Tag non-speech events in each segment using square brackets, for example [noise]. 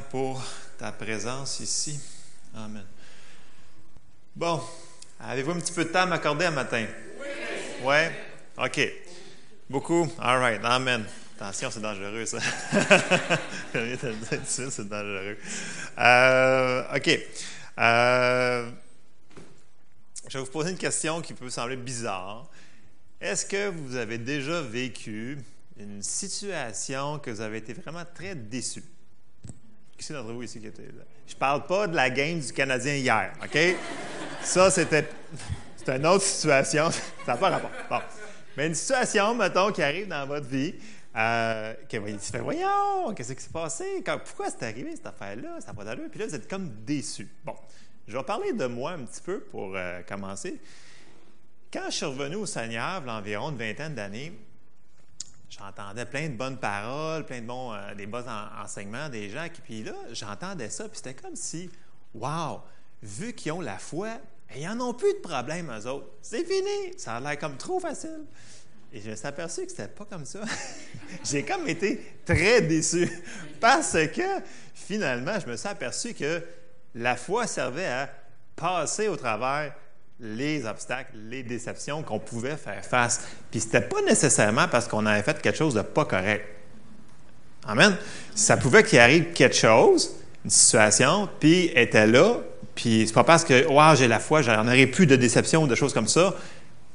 pour ta présence ici. Amen. Bon, avez-vous un petit peu de temps à m'accorder un matin? Oui. Ouais? OK. Beaucoup? All right. Amen. Attention, c'est dangereux, ça. [laughs] c'est dangereux. Euh, OK. Euh, je vais vous poser une question qui peut sembler bizarre. Est-ce que vous avez déjà vécu une situation que vous avez été vraiment très déçu? Qui c'est d'entre vous ici qui était là? Je parle pas de la game du Canadien hier, OK? [laughs] Ça, c'était une autre situation. [laughs] Ça n'a pas rapport. Bon. Mais une situation, mettons, qui arrive dans votre vie, euh, vous fait Voyons, qu'est-ce qui s'est passé? pourquoi c'est arrivé cette affaire-là? Ça n'a pas d'allure. Puis là, vous êtes comme déçu. Bon, je vais parler de moi un petit peu pour euh, commencer. Quand je suis revenu au Seigneur, il y a environ une vingtaine d'années, j'entendais plein de bonnes paroles, plein de bons, euh, des bons enseignements des gens. Puis là, j'entendais ça, puis c'était comme si, wow, vu qu'ils ont la foi, ils n'en ont plus de problème, eux autres. C'est fini. Ça a l'air comme trop facile. Et je me suis aperçu que c'était pas comme ça. [laughs] J'ai comme été très déçu [laughs] parce que finalement, je me suis aperçu que la foi servait à passer au travers les obstacles, les déceptions qu'on pouvait faire face. Puis c'était pas nécessairement parce qu'on avait fait quelque chose de pas correct. Amen. Ça pouvait qu'il arrive quelque chose, une situation, puis était là, puis c'est pas parce que wow, j'ai la foi, j'en aurai plus de déceptions ou de choses comme ça.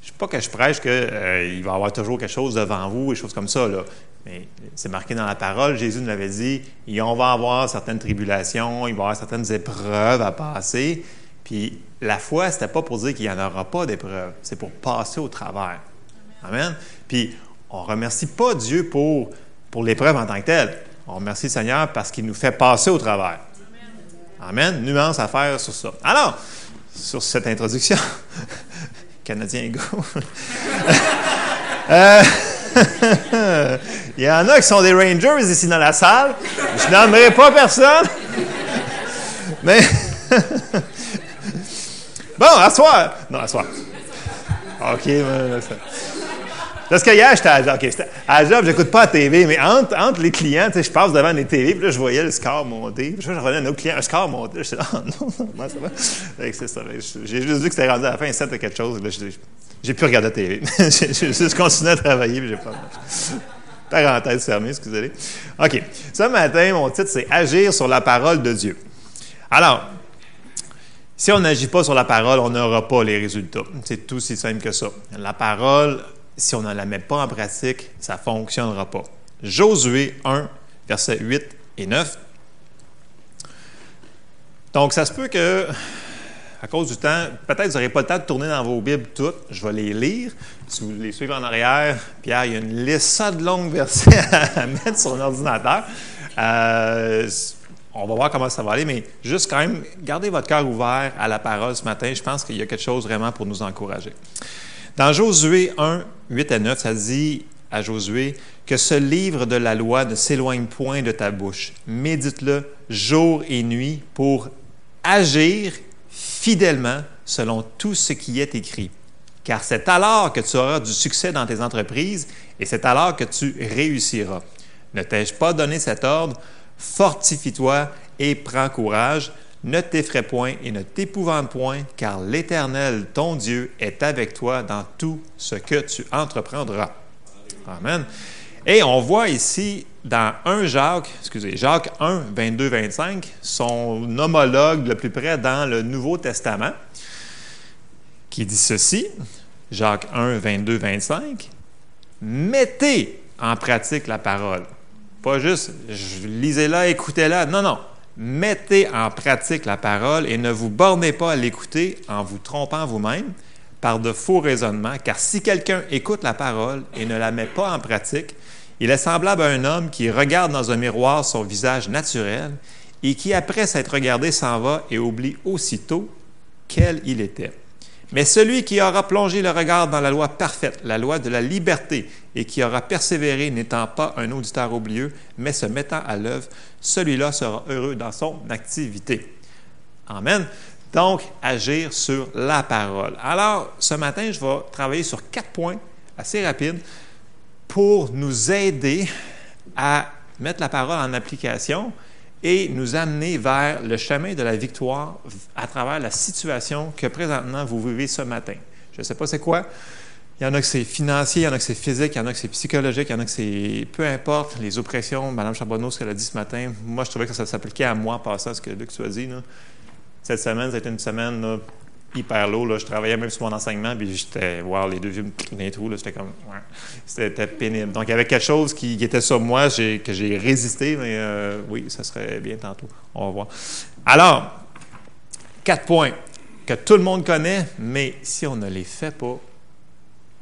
Je sais pas que je prêche qu'il euh, va y avoir toujours quelque chose devant vous et choses comme ça. Là. Mais c'est marqué dans la parole, Jésus nous l'avait dit, et on va avoir certaines tribulations, il va y avoir certaines épreuves à passer. Puis la foi, c'était pas pour dire qu'il n'y en aura pas d'épreuves, c'est pour passer au travers. Amen. Puis on remercie pas Dieu pour, pour l'épreuve en tant que telle. On remercie le Seigneur parce qu'il nous fait passer au travers. Amen. Nuance à faire sur ça. Alors, sur cette introduction, [laughs] Canadien Go. [laughs] Euh, [laughs] il y en a qui sont des Rangers ici dans la salle. Je n'aimerais pas personne. Mais. Bon, à soir. Non, à soir. OK. Parce que hier, j'étais à job. À job, j'écoute pas la TV, mais entre, entre les clients, je passe devant les TV, puis là, je voyais le score monter. Je revenais à un autre score monter. Je disais, oh non, comment ça va? c'est ça. J'ai juste vu que c'était rendu à la fin 7 à quelque chose. J'ai plus regardé la TV. [laughs] juste continué à travailler, puis j'ai pas. Parenthèse fermée, excusez-moi. OK. Ce matin, mon titre, c'est Agir sur la parole de Dieu. Alors, si on n'agit pas sur la parole, on n'aura pas les résultats. C'est tout si simple que ça. La parole si on ne la met pas en pratique, ça ne fonctionnera pas. Josué 1, versets 8 et 9. Donc, ça se peut que, à cause du temps, peut-être vous n'aurez pas le temps de tourner dans vos Bibles toutes. Je vais les lire. Si vous les suivez en arrière, Pierre, il y a une liste de longues versets [laughs] à mettre sur l'ordinateur. Euh, on va voir comment ça va aller, mais juste quand même, gardez votre cœur ouvert à la parole ce matin. Je pense qu'il y a quelque chose vraiment pour nous encourager. Dans Josué 1, 8 à 9, ça dit à Josué que ce livre de la loi ne s'éloigne point de ta bouche. Médite-le jour et nuit pour agir fidèlement selon tout ce qui est écrit. Car c'est alors que tu auras du succès dans tes entreprises et c'est alors que tu réussiras. Ne t'ai-je pas donné cet ordre? Fortifie-toi et prends courage ne t'effraie point et ne t'épouvante point, car l'Éternel, ton Dieu, est avec toi dans tout ce que tu entreprendras. Amen. Et on voit ici dans 1 Jacques, excusez, Jacques 1, 22, 25, son homologue le plus près dans le Nouveau Testament, qui dit ceci, Jacques 1, 22, 25, mettez en pratique la parole. Pas juste, lisez-la, écoutez-la. Non, non mettez en pratique la parole et ne vous bornez pas à l'écouter en vous trompant vous-même par de faux raisonnements, car si quelqu'un écoute la parole et ne la met pas en pratique, il est semblable à un homme qui regarde dans un miroir son visage naturel et qui, après s'être regardé, s'en va et oublie aussitôt quel il était. Mais celui qui aura plongé le regard dans la loi parfaite, la loi de la liberté, et qui aura persévéré n'étant pas un auditeur oublieux, mais se mettant à l'œuvre, celui-là sera heureux dans son activité. Amen. Donc, agir sur la parole. Alors, ce matin, je vais travailler sur quatre points assez rapides pour nous aider à mettre la parole en application et nous amener vers le chemin de la victoire à travers la situation que présentement vous vivez ce matin. Je ne sais pas c'est quoi. Il y en a que c'est financier, il y en a que c'est physique, il y en a que c'est psychologique, il y en a que c'est peu importe, les oppressions, Mme Charbonneau, ce qu'elle a dit ce matin, moi je trouvais que ça s'appliquait à moi, par ça, ce que Luc tu as dit. Cette semaine, c'était une semaine hyper lourd. Là. Je travaillais même sur mon enseignement, puis j'étais, wow, les deux vieux me trous, là, j'étais comme, c'était pénible. Donc, il y avait quelque chose qui, était sur moi, que j'ai résisté, mais euh, oui, ça serait bien tantôt. On va voir. Alors, quatre points que tout le monde connaît, mais si on ne les fait pas,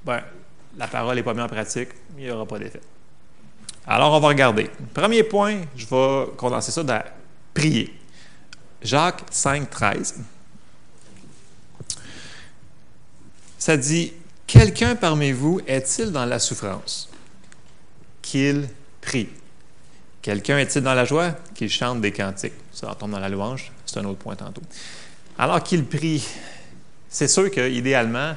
ben, la parole n'est pas mise en pratique, il n'y aura pas d'effet. Alors, on va regarder. Premier point, je vais condenser ça dans prier. Jacques 5, 13. Ça dit Quelqu'un parmi vous est-il dans la souffrance? Qu'il prie. Quelqu'un est-il dans la joie? Qu'il chante des cantiques. Ça tombe dans la louange, c'est un autre point tantôt. Alors qu'il prie, c'est sûr qu'idéalement,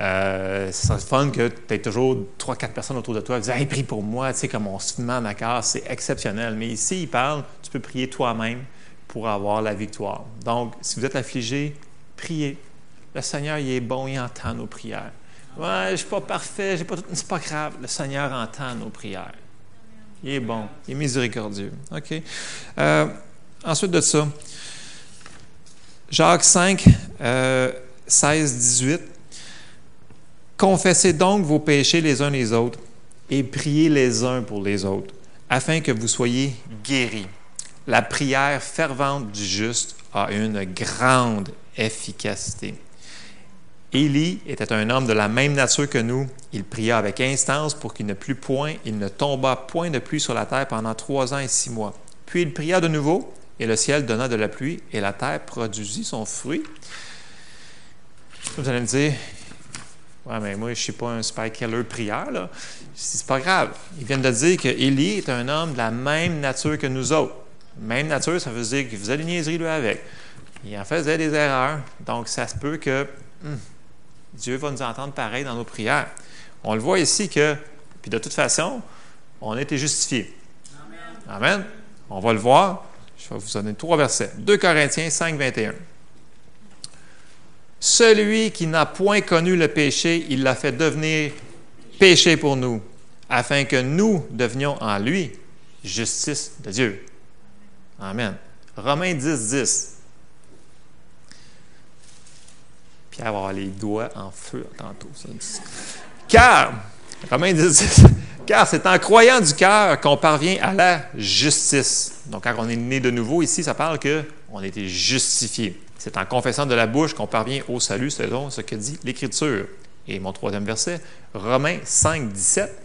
euh, ce serait fun que tu aies toujours trois, quatre personnes autour de toi qui disent Hey, prie pour moi, tu sais, comme on se en accord, c'est exceptionnel. Mais ici, il parle, tu peux prier toi-même pour avoir la victoire. Donc, si vous êtes affligé, priez. Le Seigneur, il est bon, il entend nos prières. Ouais, je suis pas parfait, j'ai pas tout. C'est pas grave. Le Seigneur entend nos prières. Il est bon, il est miséricordieux. OK? Euh, ensuite de ça, Jacques 5, 16, 18. Confessez donc vos péchés les uns les autres et priez les uns pour les autres, afin que vous soyez guéris. La prière fervente du juste a une grande efficacité. Élie était un homme de la même nature que nous. Il pria avec instance pour qu'il ne plût point, il ne tomba point de pluie sur la terre pendant trois ans et six mois. Puis il pria de nouveau, et le ciel donna de la pluie, et la terre produisit son fruit. Vous allez me dire, ouais, mais moi, je ne suis pas un spy killer prière, là. C'est pas grave. Ils viennent de dire que Élie est un homme de la même nature que nous autres. Même nature, ça veut dire qu'il faisait des niaiseries, lui, avec. Il en faisait des erreurs. Donc, ça se peut que. Hmm, Dieu va nous entendre pareil dans nos prières. On le voit ici que, puis de toute façon, on a été justifié. Amen. On va le voir. Je vais vous donner trois versets. 2 Corinthiens 5, 21. Celui qui n'a point connu le péché, il l'a fait devenir péché pour nous, afin que nous devenions en lui justice de Dieu. Amen. Romains 10, 10. Pierre va avoir les doigts en feu tantôt. Car, Romains 10, car c'est en croyant du cœur qu'on parvient à la justice. Donc, quand on est né de nouveau, ici, ça parle qu'on a été justifié. C'est en confessant de la bouche qu'on parvient au salut, selon ce que dit l'Écriture. Et mon troisième verset, Romains 5, 17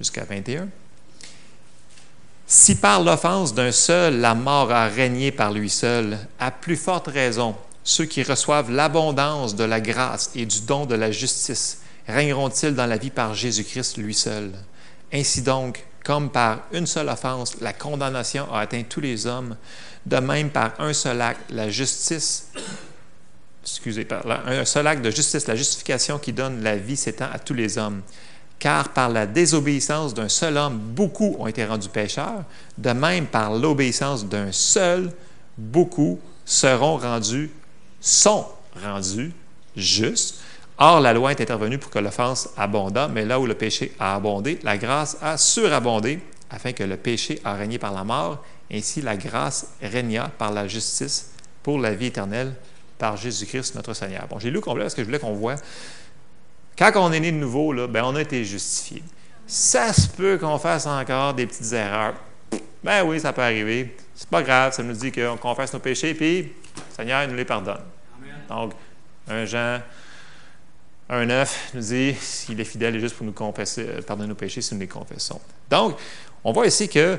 jusqu'à 21. Si par l'offense d'un seul la mort a régné par lui seul, à plus forte raison, ceux qui reçoivent l'abondance de la grâce et du don de la justice régneront-ils dans la vie par Jésus-Christ lui seul? Ainsi donc, comme par une seule offense, la condamnation a atteint tous les hommes, de même par un seul acte, la justice, un seul acte de justice, la justification qui donne la vie s'étend à tous les hommes. Car par la désobéissance d'un seul homme, beaucoup ont été rendus pécheurs, de même par l'obéissance d'un seul, beaucoup seront rendus sont rendus justes. Or, la loi est intervenue pour que l'offense abondât, mais là où le péché a abondé, la grâce a surabondé, afin que le péché a régné par la mort, ainsi la grâce régna par la justice pour la vie éternelle par Jésus-Christ notre Seigneur. Bon, j'ai lu complet parce que je voulais qu'on voit. Quand on est né de nouveau, là, ben, on a été justifié. Ça se peut qu'on fasse encore des petites erreurs. Ben oui, ça peut arriver. C'est pas grave, ça nous dit qu'on confesse nos péchés, puis le Seigneur nous les pardonne. Donc, un Jean 1,9 nous dit qu'il est fidèle et juste pour nous confesser, euh, pardonner nos péchés si nous les confessons. Donc, on voit ici que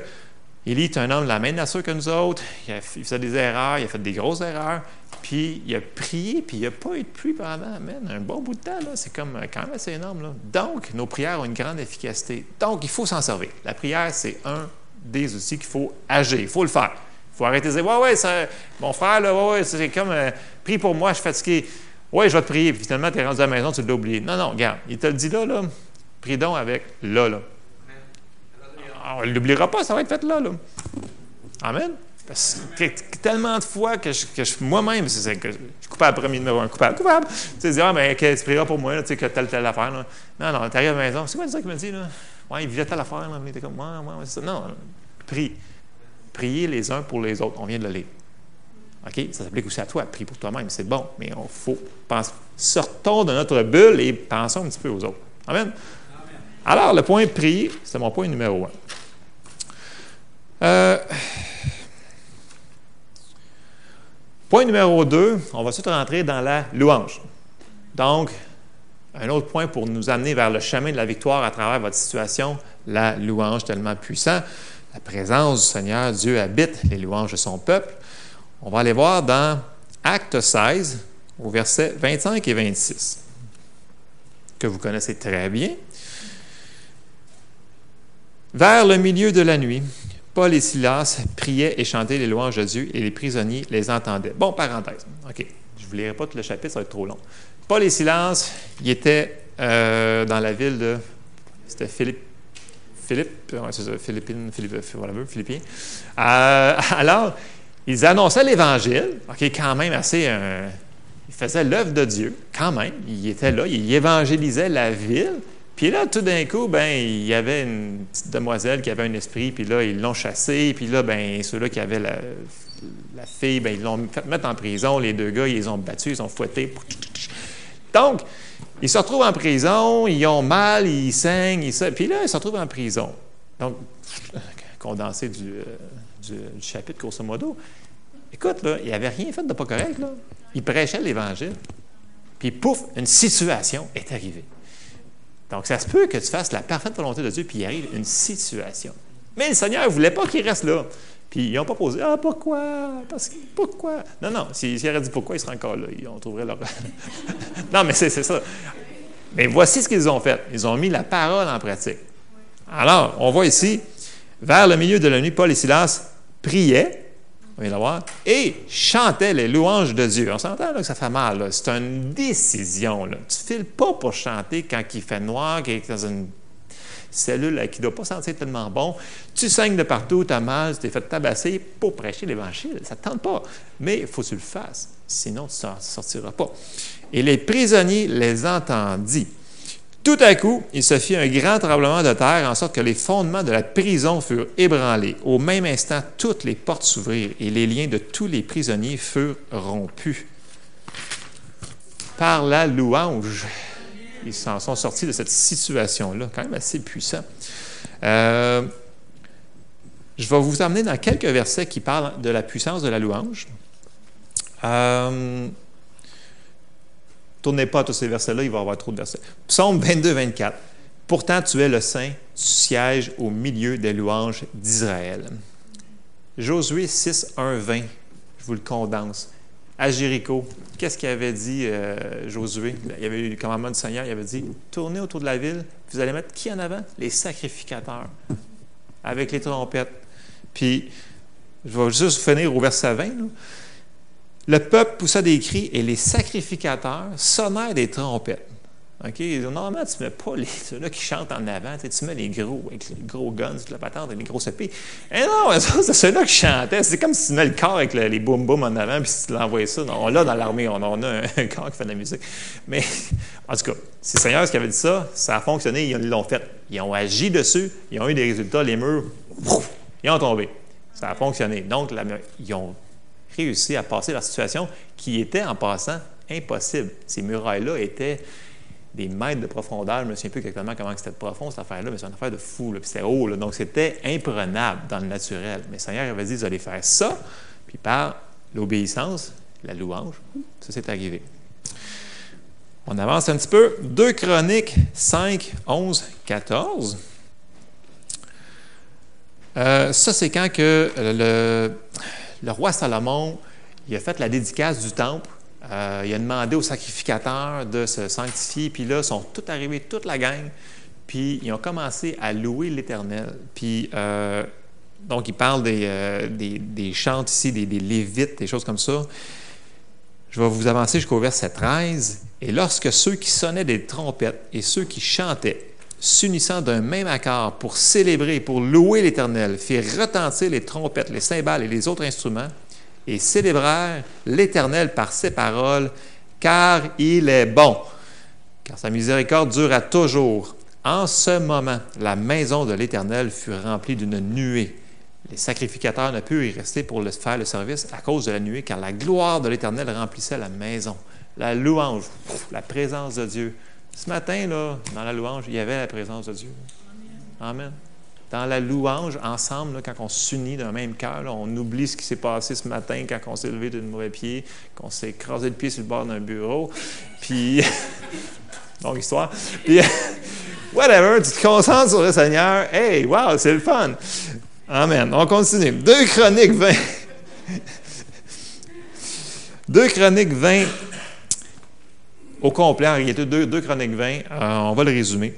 Élie est un homme de la même nature que nous autres. Il, a, fait des erreurs, il a fait des grosses erreurs. Puis il a prié, puis il n'a pas eu de pluie pendant un bon bout de temps. C'est comme euh, quand même assez énorme. Donc, nos prières ont une grande efficacité. Donc, il faut s'en servir. La prière, c'est un des outils qu'il faut agir. Il faut le faire. Faut arrêter de dire Ouais, ouais, mon frère, là, ouais, ouais, c'est comme euh, prie pour moi, je suis fatigué. Ouais, je vais te prier. Puis finalement, tu es rendu à la maison, tu l'as oublié. Non, non, regarde, il te le dit là, là. Prie donc avec là, là. Ah, on ne l'oubliera pas, ça va être fait là, là. Amen. Parce que tellement de fois que je, moi-même, c'est que je suis coupable, premier numéro un, coupable, coupable. Tu sais, ah, mais tu prieras pour moi, tu sais, que telle, telle affaire. Là. Non, non, tu arrives à la maison, c'est quoi ça qu'il me dit, là? Ouais, il vivait telle affaire, là. Il était comme, ouais, ouais, c'est ça. Non, prie. Priez les uns pour les autres. On vient de le lire. OK? Ça s'applique aussi à toi. Prie pour toi-même, c'est bon. Mais on faut. Sortons de notre bulle et pensons un petit peu aux autres. Amen. Alors, le point prier, c'est mon point numéro un. Euh, point numéro deux, on va tout rentrer dans la louange. Donc, un autre point pour nous amener vers le chemin de la victoire à travers votre situation, la louange tellement puissant. La présence du Seigneur, Dieu habite les louanges de son peuple. On va aller voir dans Acte 16, au verset 25 et 26, que vous connaissez très bien. Vers le milieu de la nuit, Paul et Silas priaient et chantaient les louanges de Dieu et les prisonniers les entendaient. Bon, parenthèse. OK. Je ne vous lirai pas tout le chapitre, ça va être trop long. Paul et Silas, ils étaient euh, dans la ville de. C'était Philippe. Philippe, c'est ça, Philippine, Philippe, Philippien. Euh, [laughs] alors, ils annonçaient l'Évangile, OK, quand même assez. Euh, ils faisaient l'œuvre de Dieu, quand même. Ils étaient là, ils évangélisaient la ville. Puis là, tout d'un coup, ben, il y avait une petite demoiselle qui avait un esprit, puis là, ils l'ont chassée. Puis là, ben, ceux-là qui avaient la, fille, ben, ils l'ont fait mettre en prison. Les deux gars, ils les ont battus, ils ont fouetté. Donc, ils se retrouvent en prison, ils ont mal, ils saignent, ils... puis là, ils se retrouvent en prison. Donc, [laughs] condensé du, euh, du, chapitre, grosso modo. Écoute, là, il n'avait rien fait de pas correct. Là. Il prêchait l'Évangile. Puis, pouf, une situation est arrivée. Donc, ça se peut que tu fasses la parfaite volonté de Dieu, puis il arrive une situation. Mais le Seigneur ne voulait pas qu'il reste là. Ils n'ont pas posé Ah, pourquoi? Parce que pourquoi? Non, non, s'ils si, dit pourquoi, ils seraient encore là. Ils ont trouvé leur. [laughs] non, mais c'est ça. Mais voici ce qu'ils ont fait. Ils ont mis la parole en pratique. Alors, on voit ici, vers le milieu de la nuit, Paul et Silas priaient, on vient de voir, et chantaient les louanges de Dieu. On s'entend que ça fait mal. C'est une décision. Là. Tu ne files pas pour chanter quand il fait noir, qu'il est dans une cellule qui ne doit pas sentir tellement bon. Tu saignes de partout, tu as mal, tu t'es fait tabasser pour prêcher l'Évangile. Ça ne te tente pas. Mais il faut que tu le fasses. Sinon, tu ne sortiras pas. Et les prisonniers les entendit. Tout à coup, il se fit un grand tremblement de terre, en sorte que les fondements de la prison furent ébranlés. Au même instant, toutes les portes s'ouvrirent et les liens de tous les prisonniers furent rompus. Par la louange ils s'en sont sortis de cette situation-là, quand même assez puissant. Euh, je vais vous amener dans quelques versets qui parlent de la puissance de la louange. Euh, tournez pas à tous ces versets-là, il va y avoir trop de versets. Psaume 22, 24. Pourtant, tu es le Saint, tu sièges au milieu des louanges d'Israël. Josué 6, 1, 20. Je vous le condense à Jéricho, qu'est-ce qu'il avait dit euh, Josué? Il y avait eu le commandement du Seigneur, il avait dit Tournez autour de la ville, vous allez mettre qui en avant? Les sacrificateurs, avec les trompettes. Puis, je vais juste finir au verset 20. Le peuple poussa des cris et les sacrificateurs sonnèrent des trompettes. OK? Normalement, tu ne mets pas les, ceux-là qui chantent en avant. Tu mets les gros, avec les gros guns, la patente, les grosses épées. Eh non, [laughs] c'est ceux-là qui chantaient. C'est comme si tu mets le corps avec les boum boum en avant, puis si tu l'envoies ça. On l'a dans l'armée, on, a un, [laughs] corps qui fait de la musique. Mais, en tout cas, c'est Seigneur qui avait dit ça. Ça a fonctionné, ils l'ont fait. Ils ont agi dessus, ils ont eu des résultats. Les murs, ils ont tombé. Ça a fonctionné. Donc, ils ont réussi à passer la situation qui était, en passant, impossible. Ces murailles-là étaient des mètres de profondeur. Je ne me souviens plus exactement comment c'était profond, cette affaire-là, mais c'est une affaire de fou. Puis c'était haut. Donc, c'était imprenable dans le naturel. Mais le Seigneur avait dit, vous allez faire ça. Puis par l'obéissance, la louange, ça s'est arrivé. On avance un petit peu. 2 Chroniques 5, 11, 14. ça, c'est quand que le, roi Salomon a fait la dédicace du temple euh, il a demandé aux sacrificateurs de se sanctifier, puis là, ils sont tous arrivés, toute la gang, puis ils ont commencé à louer l'Éternel. Puis, euh, donc, il parle des, euh, des, ici, des, des, lévites, des choses comme ça. Je vais vous avancer jusqu'au verset 13. Et lorsque ceux qui sonnaient des trompettes et ceux qui chantaient s'unissant d'un même accord pour célébrer, pour louer l'Éternel, firent retentir les trompettes, les cymbales et les autres instruments, et célébrèrent l'Éternel par ses paroles, car il est bon, car sa miséricorde dure à toujours. En ce moment, la maison de l'Éternel fut remplie d'une nuée. Les sacrificateurs ne purent y rester pour le, faire le service à cause de la nuée, car la gloire de l'Éternel remplissait la maison. La louange, la présence de Dieu. Ce matin, là, dans la louange, il y avait la présence de Dieu. Amen. Dans la louange, ensemble, quand on s'unit d'un même cœur, on oublie ce qui s'est passé ce matin quand on s'est levé d'une mauvais pied, qu'on s'est écrasé le pied sur le bord d'un bureau. Puis, [laughs] longue histoire. Puis, [laughs] whatever, tu te concentres sur le Seigneur. Hey, wow, c'est le fun. Amen. On continue. Deux Chroniques 20. [laughs] Deux Chroniques 20 au complet, en réalité, deux, deux Chroniques 20. Euh, on va le résumer.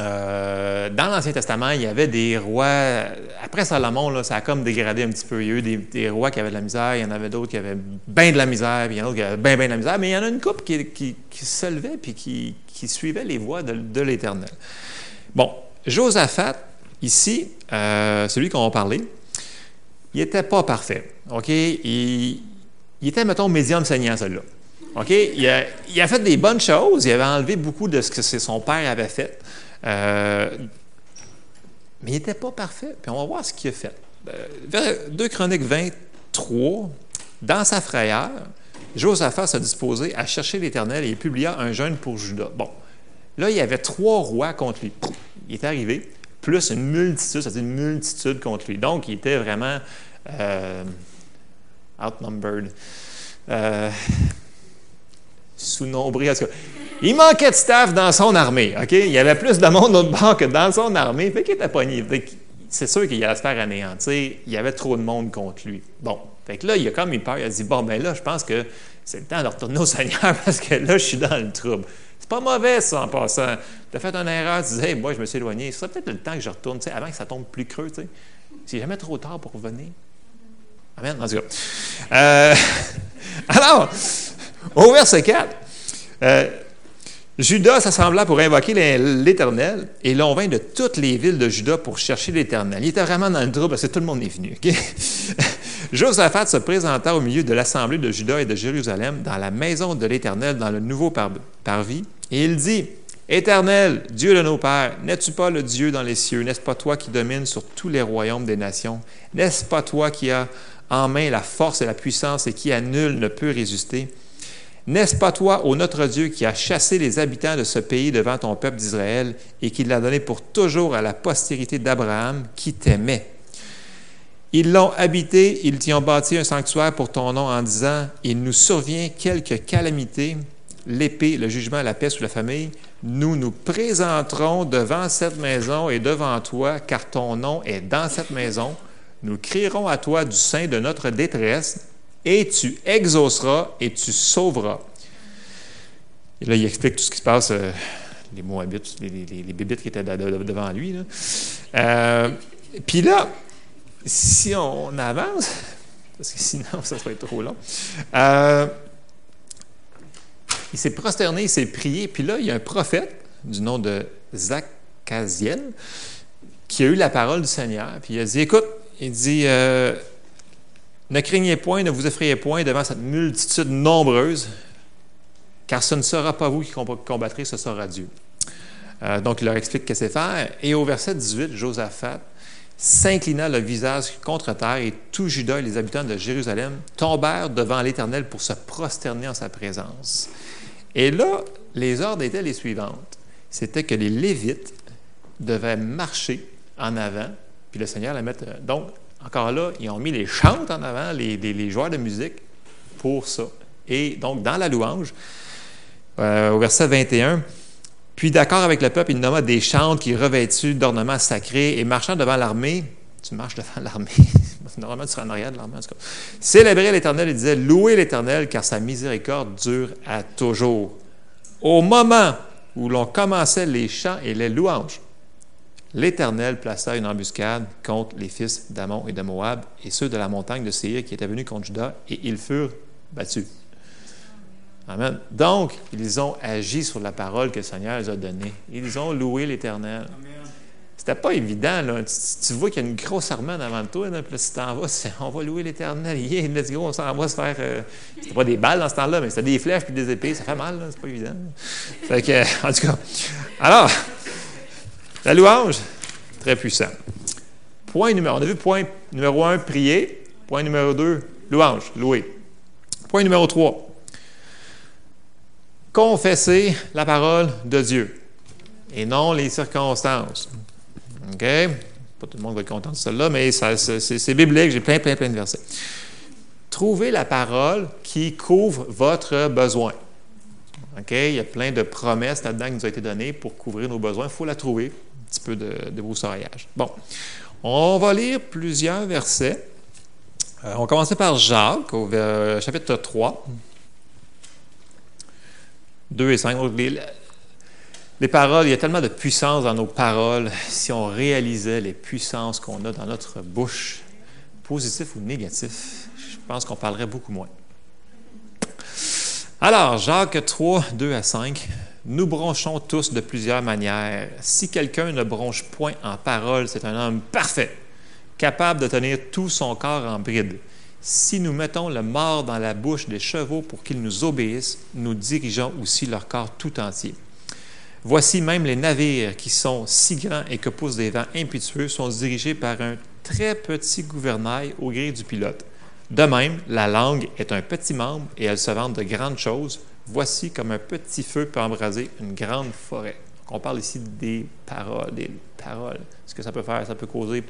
Euh, dans l'Ancien Testament, il y avait des rois. Après Salomon, ça a comme dégradé un petit peu. Il y a eu des, rois qui avaient de la misère, il y en avait d'autres qui avaient bien de la misère, puis il y en a d'autres qui avaient bien, bien de la misère, mais il y en a une couple qui, se levait puis qui, suivait les voies de, l'Éternel. Bon, Josaphat, ici, euh, celui qu'on va parler, il n'était pas parfait. OK? Il, était, mettons, médium saignant, celui-là. OK? A, il a, fait des bonnes choses. Il avait enlevé beaucoup de ce que son père avait fait. Euh, mais il n'était pas parfait. Puis on va voir ce qu'il a fait. Euh, 2 Chroniques 23, dans sa frayeur, Josaphat s'est disposé à chercher l'Éternel et il publia un jeûne pour Judas. Bon, là, il y avait trois rois contre lui. Il est arrivé, plus une multitude, c'est-à-dire une multitude contre lui. Donc, il était vraiment euh, outnumbered. Sous-nombré. Il manquait de staff dans son armée. OK? Il y avait plus de monde l'autre bord que dans son armée. Fait qu'il était pogné. C'est sûr qu'il allait se faire anéantir. Il y avait trop de monde contre lui. Bon. Fait que là, il a comme eu peur. Il a dit Bon, ben là, je pense que c'est le temps de retourner au Seigneur [laughs] parce que là, je suis dans le trouble. C'est pas mauvais, ça, en passant. Tu as fait une erreur, tu disais, moi, je me suis éloigné. Ce serait peut-être le temps que je retourne, avant que ça tombe plus creux, sais. C'est jamais trop tard pour revenir. Amen. En tout cas. Euh, [laughs] alors, au verset 4, euh, Judas s'assembla pour invoquer l'Éternel et l'on vint de toutes les villes de Juda pour chercher l'Éternel. Il était vraiment dans le trouble parce que tout le monde est venu. [laughs] Josaphat se présenta au milieu de l'assemblée de Juda et de Jérusalem dans la maison de l'Éternel dans le nouveau parvis et il dit Éternel, Dieu de nos pères, n'es-tu pas le Dieu dans les cieux? N'est-ce pas toi qui domines sur tous les royaumes des nations? N'est-ce pas toi qui as en main la force et la puissance et qui à nul ne peut résister? N'est-ce pas toi, ô notre Dieu, qui as chassé les habitants de ce pays devant ton peuple d'Israël et qui l'a donné pour toujours à la postérité d'Abraham qui t'aimait? Ils l'ont habité, ils t'y ont bâti un sanctuaire pour ton nom en disant, il nous survient quelque calamité, l'épée, le jugement, la peste ou la famille, nous nous présenterons devant cette maison et devant toi, car ton nom est dans cette maison. Nous crierons à toi du sein de notre détresse et tu exauceras et tu sauveras. Et là, il explique tout ce qui se passe, euh, les Moabites, les, les, les, bébites qui étaient devant lui. Euh, puis là, si on avance, [laughs] parce que sinon, [laughs] ça être trop long, euh, il s'est prosterné, il s'est prié, puis là, il y a un prophète du nom de Zachaziel qui a eu la parole du Seigneur, puis il a dit, écoute, il dit, ne craignez point, ne vous effrayez point devant cette multitude nombreuse, car ce ne sera pas vous qui combattrez, ce sera Dieu. Euh, donc, il leur explique que c'est faire. Et au verset 18, Josaphat s'inclina le visage contre terre et tout Judas et les habitants de Jérusalem tombèrent devant l'Éternel pour se prosterner en sa présence. Et là, les ordres étaient les suivantes. C'était que les Lévites devaient marcher en avant, puis le Seigneur les mettre. Donc, encore là, ils ont mis les chantes en avant, les, joueurs de musique, pour ça. Et donc, dans la louange, euh, au verset 21, puis d'accord avec le peuple, il nomma des chantes qui revêtus d'ornements sacrés et marchant devant l'armée, tu marches devant l'armée, [laughs] normalement tu seras en arrière de l'armée en tout célébrer l'Éternel et disait, louez l'Éternel car sa miséricorde dure à toujours. Au moment où l'on commençait les chants et les louanges, l'Éternel plaça une embuscade contre les fils d'Amon et de Moab et ceux de la montagne de Séir qui étaient venus contre Juda, et ils furent battus. Amen. Donc, ils ont agi sur la parole que le Seigneur les a donnée. Ils ont loué l'Éternel. C'était pas évident. Là. Tu, vois qu'il y a une grosse armée avant toi. Là, puis là, si t'en vas, on va louer l'Éternel. Yeah, let's go, on s'en va se faire. Euh, c'était pas des balles dans ce temps-là, mais c'était des flèches puis des épées. Ça fait mal, c'est pas évident. Fait que, en tout cas. Alors, la louange, très puissant. Point numéro, on a vu point numéro un, prier. Point numéro deux, louange, louer. Point numéro trois, confesser la parole de Dieu et non les circonstances. OK? Pas tout le monde va être content de cela, mais c'est biblique. J'ai plein, plein, plein de versets. Trouvez la parole qui couvre votre besoin. OK? Il y a plein de promesses là-dedans qui nous ont été données pour couvrir nos besoins. Il faut la trouver. Un petit peu de, de broussaillage. Bon. On va lire plusieurs versets. Euh, on commencer par Jacques, au chapitre 3. 2 et 5. Les paroles, il y a tellement de puissance dans nos paroles. Si on réalisait les puissances qu'on a dans notre bouche, positif ou négatif, je pense qu'on parlerait beaucoup moins. Alors, Jacques 3, 2 à 5. Nous bronchons tous de plusieurs manières. Si quelqu'un ne bronche point en parole, c'est un homme parfait, capable de tenir tout son corps en bride. Si nous mettons le mort dans la bouche des chevaux pour qu'ils nous obéissent, nous dirigeons aussi leur corps tout entier. Voici même les navires qui sont si grands et que poussent des vents impétueux sont dirigés par un très petit gouvernail au gré du pilote. De même, la langue est un petit membre et elle se vante de grandes choses. Voici comme un petit feu peut embraser une grande forêt. on parle ici des paroles, des paroles. Ce que ça peut faire, ça peut causer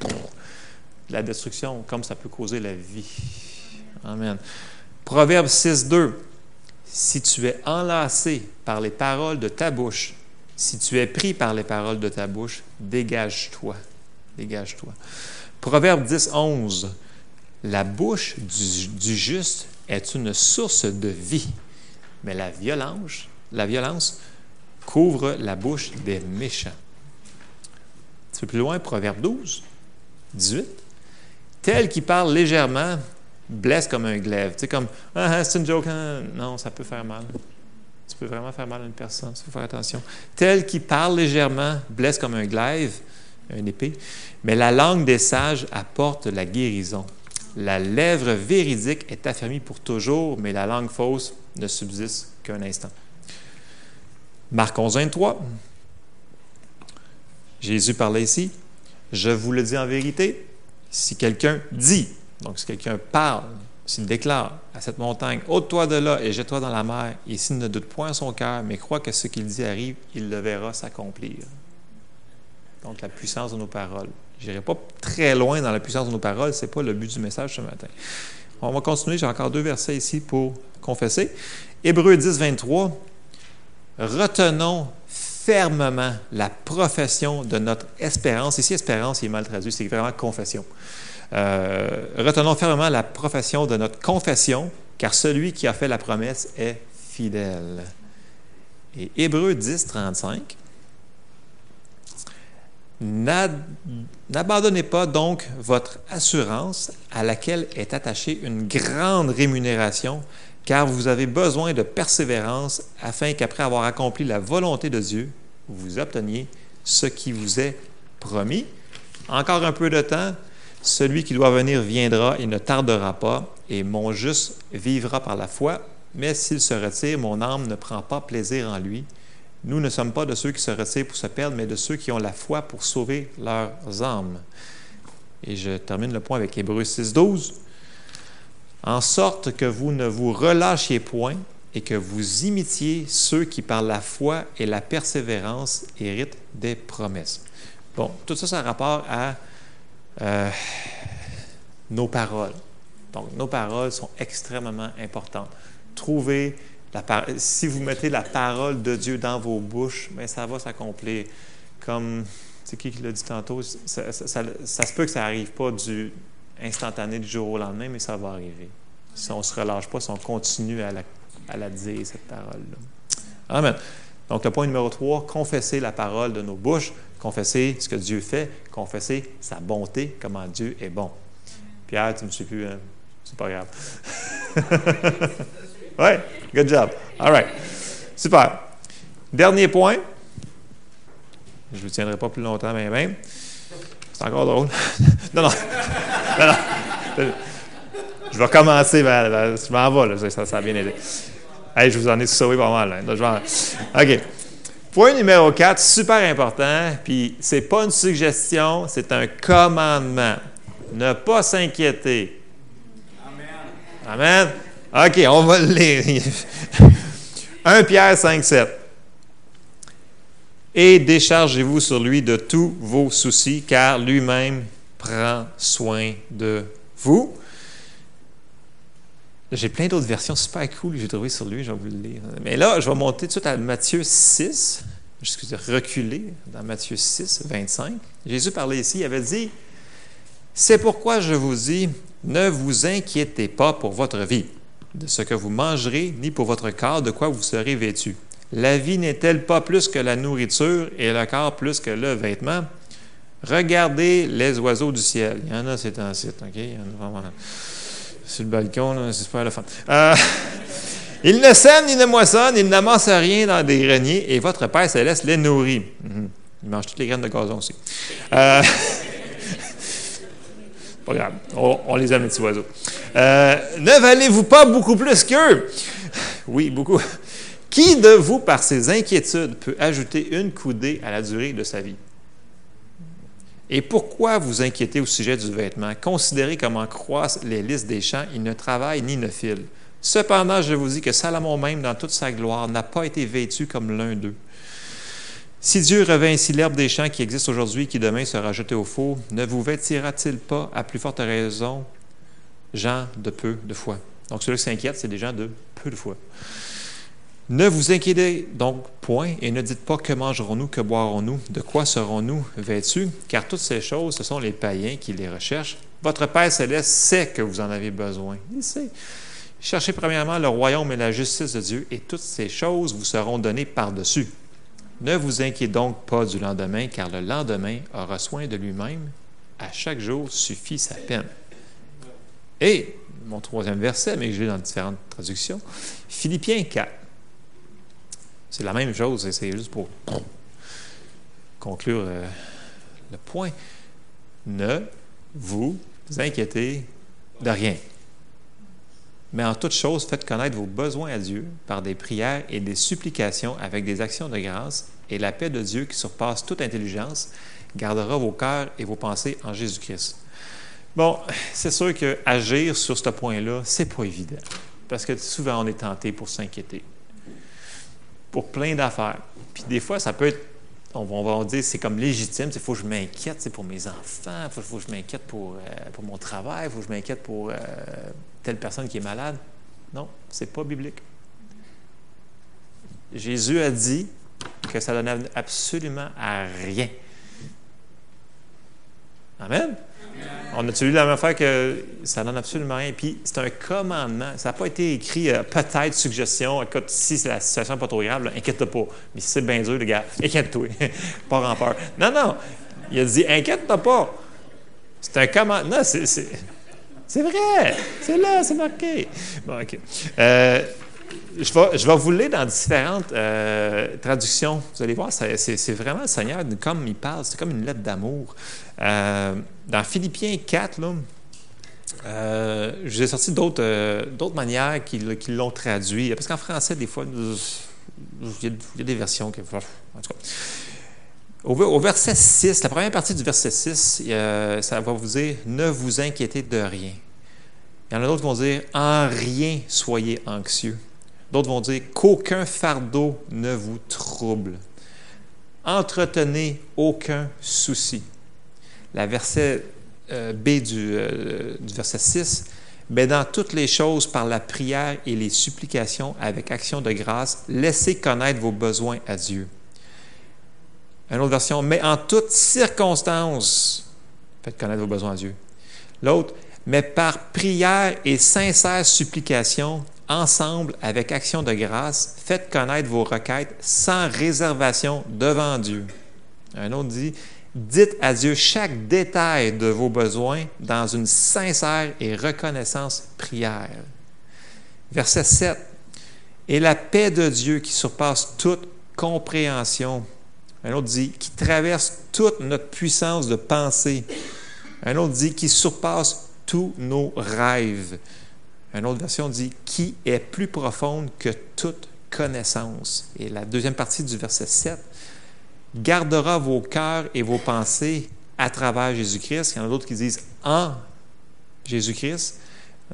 la destruction comme ça peut causer la vie. Amen. Proverbe 6, 2. Si tu es enlacé par les paroles de ta bouche, si tu es pris par les paroles de ta bouche, dégage-toi. Dégage-toi. Proverbe 10, 11. La bouche du, juste est une source de vie, mais la violence, la violence couvre la bouche des méchants. Un plus loin, Proverbe 12, 18. Tel qui parle légèrement blesse comme un glaive. Tu sais, comme, ah, ah c'est une joke. Hein? Non, ça peut faire mal. Ça peut vraiment faire mal à une personne. Il faut faire attention. Tel qui parle légèrement blesse comme un glaive, une épée, mais la langue des sages apporte la guérison. La lèvre véridique est affermie pour toujours, mais la langue fausse ne subsiste qu'un instant. Marc 11, 23. Jésus parlait ici. Je vous le dis en vérité, si quelqu'un dit, donc si quelqu'un parle, s'il déclare à cette montagne, ôte-toi de là et jette-toi dans la mer, et s'il ne doute point son cœur, mais croit que ce qu'il dit arrive, il le verra s'accomplir. Donc la puissance de nos paroles. Je n'irai pas très loin dans la puissance de nos paroles, ce n'est pas le but du message ce matin. On va continuer, j'ai encore deux versets ici pour confesser. Hébreu 10, 23. Retenons fermement la profession de notre espérance. Ici, espérance, il est mal traduit, c'est vraiment confession. Euh, retenons fermement la profession de notre confession, car celui qui a fait la promesse est fidèle. Et Hébreu 10, 35. N'abandonnez pas donc votre assurance à laquelle est attachée une grande rémunération, car vous avez besoin de persévérance afin qu'après avoir accompli la volonté de Dieu, vous obteniez ce qui vous est promis. Encore un peu de temps, celui qui doit venir viendra et ne tardera pas, et mon juste vivra par la foi, mais s'il se retire, mon âme ne prend pas plaisir en lui. Nous ne sommes pas de ceux qui se retirent pour se perdre, mais de ceux qui ont la foi pour sauver leurs âmes. Et je termine le point avec Hébreu 6, 12. En sorte que vous ne vous relâchiez point et que vous imitiez ceux qui, par la foi et la persévérance, héritent des promesses. Bon, tout ça, ça a rapport à euh, nos paroles. Donc, nos paroles sont extrêmement importantes. Trouvez, si vous mettez la parole de Dieu dans vos bouches, bien, ça va s'accomplir. Comme, c'est qui qui l'a dit tantôt, ça, se peut que ça n'arrive pas du instantané du jour au lendemain, mais ça va arriver. Si on ne se relâche pas, si on continue à la, à la dire, cette parole-là. Amen. Donc, le point numéro 3, confesser la parole de nos bouches, confesser ce que Dieu fait, confesser sa bonté, comment Dieu est bon. Pierre, tu ne me suis plus, hein? c'est pas grave. [laughs] Ouais, good job. All right. Super. Dernier point. Je ne vous tiendrai pas plus longtemps, mais même. C'est encore drôle. [laughs] non, non. Je vais commencer vers. je m'en vais, là. Ça, ça a bien aidé. Hey, je vous en ai sauvé pas mal. Là. OK. Point numéro 4, super important, puis c'est pas une suggestion, c'est un commandement. Ne pas s'inquiéter. Amen. Amen. OK, on va le lire. [laughs] 1 Pierre 5, 7. Et déchargez-vous sur lui de tous vos soucis, car lui-même prend soin de vous. J'ai plein d'autres versions super cool que j'ai trouvées sur lui, je vais vous le lire. Mais là, je vais monter tout de suite à Matthieu 6, excusez, reculer dans Matthieu 6, 25. Jésus parlait ici, il avait dit C'est pourquoi je vous dis, ne vous inquiétez pas pour votre vie, de ce que vous mangerez, ni pour votre corps, de quoi vous serez vêtu. La vie n'est-elle pas plus que la nourriture et le corps plus que le vêtement? Regardez les oiseaux du ciel. Il y en a, c'est un site, OK? Il y en a vraiment sur le balcon, c'est super le fun. Euh, [laughs] il ne sème ni ne moissonne, il n'amasse rien dans des greniers, et votre Père Céleste les nourrit. Mhm. Il mange toutes les graines de gazon aussi. Euh, [laughs] on, les aime, les petits oiseaux. Euh, ne valez-vous pas beaucoup plus qu'eux? [laughs] Oui, beaucoup. [laughs] Qui de vous, par ses inquiétudes, peut ajouter une coudée à la durée de sa vie? Et pourquoi vous inquiétez au sujet du vêtement? Considérez comment croissent les listes des champs, ils ne travaillent ni ne filent. Cependant, je vous dis que Salomon même, dans toute sa gloire, n'a pas été vêtu comme l'un d'eux. Si Dieu revint ainsi l'herbe des champs qui existe aujourd'hui, qui demain sera jetée au four, ne vous vêtira-t-il pas à plus forte raison, gens de peu de foi? Donc, ceux qui s'inquiètent, c'est des gens de peu de foi. Ne vous inquiétez donc point et ne dites pas que mangerons-nous, que boirons-nous, de quoi serons-nous vêtus, car toutes ces choses, ce sont les païens qui les recherchent. Votre Père céleste sait que vous en avez besoin. Il sait. Cherchez premièrement le royaume et la justice de Dieu, et toutes ces choses vous seront données par-dessus. Ne vous inquiétez donc pas du lendemain, car le lendemain aura soin de lui-même. À chaque jour suffit sa peine. Et mon troisième verset, mais que j'ai dans différentes traductions, Philippiens 4. C'est la même chose, c'est juste pour conclure euh, le point. Ne vous inquiétez de rien. Mais en toute chose, faites connaître vos besoins à Dieu par des prières et des supplications avec des actions de grâce, et la paix de Dieu qui surpasse toute intelligence gardera vos cœurs et vos pensées en Jésus-Christ. Bon, c'est sûr que agir sur ce point-là, c'est pas évident, parce que souvent on est tenté pour s'inquiéter pour plein d'affaires. Puis des fois, ça peut être, on va, dire, c'est comme légitime, il faut que je m'inquiète pour mes enfants, il faut, que je m'inquiète pour, pour mon travail, il faut que je m'inquiète pour telle personne qui est malade. Non, c'est pas biblique. Jésus a dit que ça donnait absolument à rien. Amen. On a-tu lu la même affaire que ça donne absolument rien? Puis c'est un commandement. Ça n'a pas été écrit euh, peut-être, suggestion. Écoute, si la situation n'est pas trop grave, inquiète-toi pas. Mais si c'est bien dur, les gars, [laughs] inquiète-toi. [laughs] pas en peur. Non, non. Il a dit inquiète-toi pas. C'est un commandement. Non, c'est. C'est vrai! C'est là, c'est marqué. Bon, OK. Euh, je vais, je vous lire dans différentes euh, traductions. Vous allez voir, c'est vraiment le Seigneur, comme il parle, c'est comme une lettre d'amour. Euh, dans Philippiens 4, là, euh, j'ai sorti d'autres manières qui, l'ont traduit. Parce qu'en français, des fois, il y, a, des versions qui. En tout cas. Au, verset 6, la première partie du verset 6, ça va vous dire Ne vous inquiétez de rien. Il y en a d'autres qui vont dire En rien soyez anxieux. D'autres vont dire qu'aucun fardeau ne vous trouble. Entretenez aucun souci. La verset euh, B euh, du, verset 6, mais dans toutes les choses, par la prière et les supplications avec action de grâce, laissez connaître vos besoins à Dieu. Une autre version, mais en toutes circonstances, faites connaître vos besoins à Dieu. L'autre, mais par prière et sincère supplication, ensemble avec action de grâce, faites connaître vos requêtes sans réservation devant Dieu. Un autre dit, dites à Dieu chaque détail de vos besoins dans une sincère et reconnaissance prière. Verset 7. Et la paix de Dieu qui surpasse toute compréhension. Un autre dit, qui traverse toute notre puissance de pensée. Un autre dit, qui surpasse tous nos rêves. Une autre version dit, qui est plus profonde que toute connaissance. Et la deuxième partie du verset 7, gardera vos cœurs et vos pensées à travers Jésus-Christ. Il y en a d'autres qui disent en Jésus-Christ.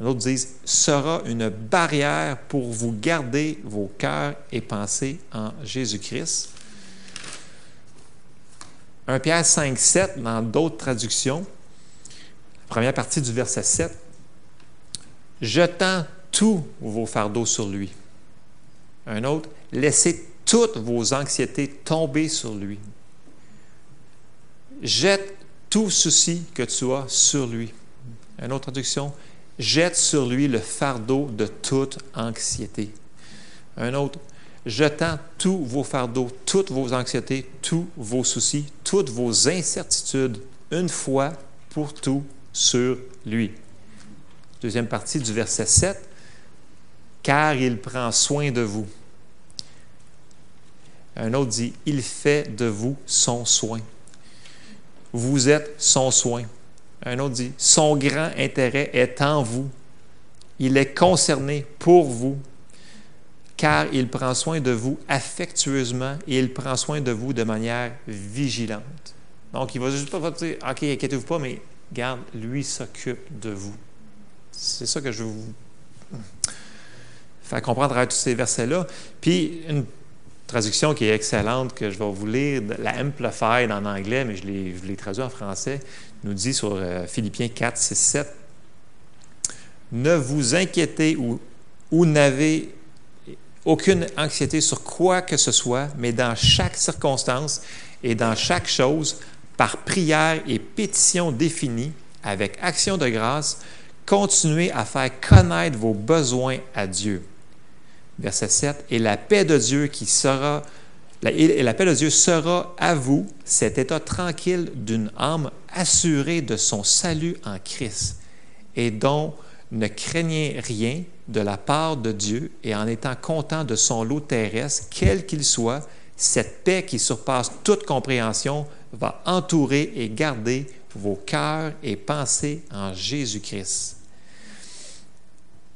D'autres disent sera une barrière pour vous garder vos cœurs et pensées en Jésus-Christ. 1 Pierre 5, 7, dans d'autres traductions, première partie du verset 7, jetant tous vos fardeaux sur lui. Un autre, laissez toutes vos anxiétés tomber sur lui. Jette tout ceci que tu as sur lui. Une autre traduction, jette sur lui le fardeau de toute anxiété. Un autre, jetant tous vos fardeaux, toutes vos anxiétés, tous vos soucis, toutes vos incertitudes, une fois pour tout sur lui. Deuxième partie du verset 7, car il prend soin de vous. Un autre dit, il fait de vous son soin. Vous êtes son soin. Un autre dit, son grand intérêt est en vous. Il est concerné pour vous, car il prend soin de vous affectueusement et il prend soin de vous de manière vigilante. Donc, il va juste pas dire, OK, inquiétez-vous pas, mais garde, lui s'occupe de vous. C'est ça que je veux vous faire comprendre à tous ces versets-là. Puis, une traduction qui est excellente, que je vais vous lire, la Amplified en anglais, mais je l'ai traduit en français, nous dit sur euh, Philippiens 4, 6, 7, Ne vous inquiétez ou, ou n'avez aucune anxiété sur quoi que ce soit, mais dans chaque circonstance et dans chaque chose, par prière et pétition définie, avec action de grâce, continuez à faire connaître vos besoins à Dieu. Verset 7, et la paix de Dieu qui sera, et la paix de Dieu sera à vous, cet état tranquille d'une âme assurée de son salut en Christ, et dont ne craignez rien de la part de Dieu, et en étant content de son lot terrestre, quel qu'il soit, cette paix qui surpasse toute compréhension va entourer et garder vos cœurs et pensées en Jésus-Christ.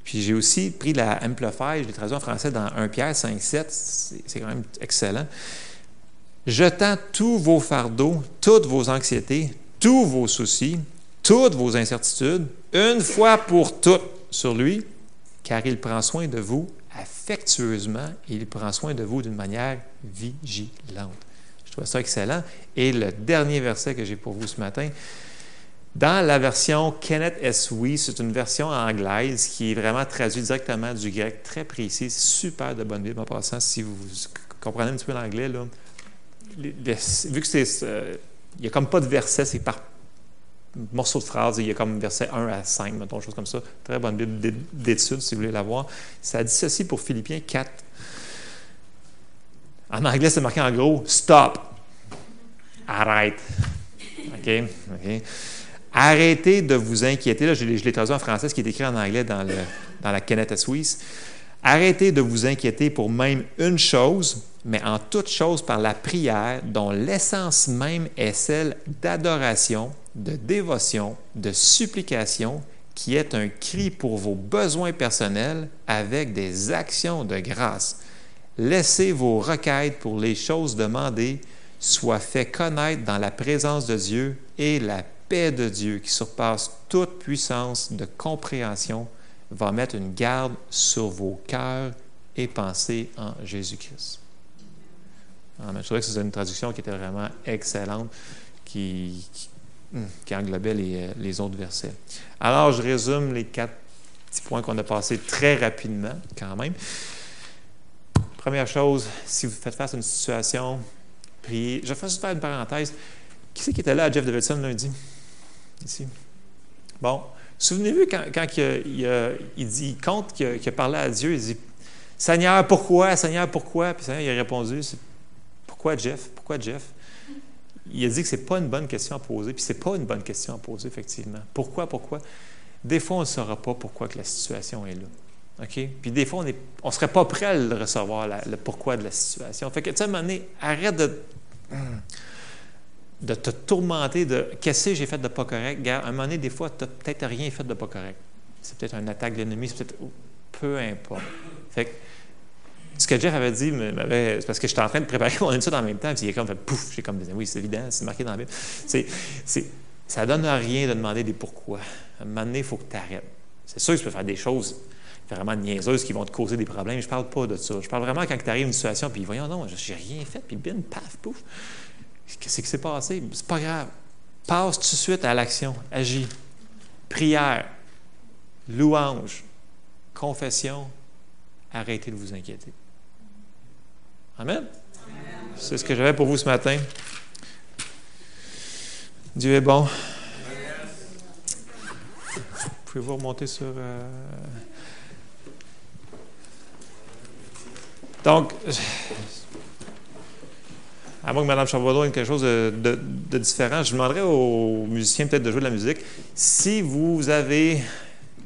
Puis j'ai aussi pris la Amplify, je l'ai traduit en français dans 1 Pierre 5, 7, c'est quand même excellent. Jetant tous vos fardeaux, toutes vos anxiétés, tous vos soucis, toutes vos incertitudes, une fois pour toutes sur lui, car il prend soin de vous affectueusement et il prend soin de vous d'une manière vigilante. Je trouve ça excellent. Et le dernier verset que j'ai pour vous ce matin, dans la version Kenneth S. Wee, c'est une version anglaise qui est vraiment traduite directement du grec, très précis, super de bonne Bible en passant. Si vous comprenez un petit peu l'anglais, là, vu que c'est. Euh, il n'y a comme pas de verset, c'est par morceau de phrase, il y a comme verset 1 à 5, mettons, chose comme ça. Très bonne Bible d'études, si vous voulez la voir. Ça dit ceci pour Philippiens 4, en anglais, c'est marqué en gros stop. Arrête. OK? OK? Arrêtez de vous inquiéter. Là, je l'ai traduit en français, ce qui est écrit en anglais dans, dans la Kenneth Suisse. Arrêtez de vous inquiéter pour même une chose, mais en toute chose par la prière, dont l'essence même est celle d'adoration, de dévotion, de supplication, qui est un cri pour vos besoins personnels avec des actions de grâce. Laissez vos requêtes pour les choses demandées soient faites connaître dans la présence de Dieu et la paix de Dieu qui surpasse toute puissance de compréhension va mettre une garde sur vos cœurs et pensées en Jésus-Christ. Je trouvais que c'était une traduction qui était vraiment excellente, qui, hmm, englobait les, les, autres versets. Alors, je résume les quatre petits points qu'on a passés très rapidement, quand même. Première chose, si vous faites face à une situation, priez. Je vais juste faire une parenthèse. Qui c'est qui était là à Jeff Davidson lundi? Bon, souvenez-vous quand, il, dit, il compte qu'il a, parlé à Dieu, il dit Seigneur, pourquoi? Seigneur, pourquoi Puis Seigneur, il a répondu Pourquoi Jeff? Pourquoi Jeff Il a dit que ce n'est pas une bonne question à poser, puis ce n'est pas une bonne question à poser, effectivement. Pourquoi? Pourquoi Des fois, on ne saura pas pourquoi que la situation est là. Puis des fois, on ne serait pas prêt à le recevoir, le pourquoi de la situation. Fait que, à un moment donné, arrête de, de te tourmenter de qu'est-ce que j'ai fait de pas correct. à un moment donné, des fois, tu n'as peut-être rien fait de pas correct. C'est peut-être une attaque de l'ennemi, c'est peut-être. Peu importe. Fait que, ce que Jeff avait dit, c'est parce que j'étais en train de préparer mon étude en même temps, puis il est comme fait pouf, j'ai comme oui, c'est évident, c'est marqué dans la Bible. C'est, c'est, ça donne rien de demander des pourquoi. À un moment donné, il faut que tu arrêtes. C'est sûr que tu peux faire des choses vraiment niaiseuses qui vont te causer des problèmes. Je parle pas de ça. Je parle vraiment quand tu arrives à une situation, puis voyons non, j'ai rien fait, puis bin, paf, pouf. Qu'est-ce qui s'est passé? C'est pas grave. Passe tout de suite à l'action. Agis. Prière. Louange. Confession. Arrêtez de vous inquiéter. Amen. C'est ce que j'avais pour vous ce matin. Dieu est bon. Pouvez-vous remonter sur. Euh, donc, à moins que Mme Charbonneau ait quelque chose de, différent, je demanderais aux musiciens peut-être de jouer de la musique. Si vous avez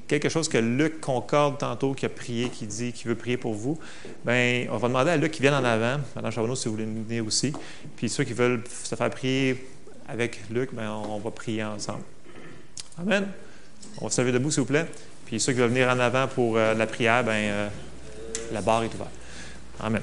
quelque chose que Luc concorde tantôt, qui a prié, qui dit qu'il veut prier pour vous, bien, on va demander à Luc qu'il vienne en avant. Mme Charbonneau, si vous voulez venir aussi. Puis ceux qui veulent se faire prier avec Luc, bien, on va prier ensemble. Amen. On va se lever debout, s'il vous plaît. Puis ceux qui veulent venir en avant pour euh, la prière, bien, euh, la barre est ouverte. Amen.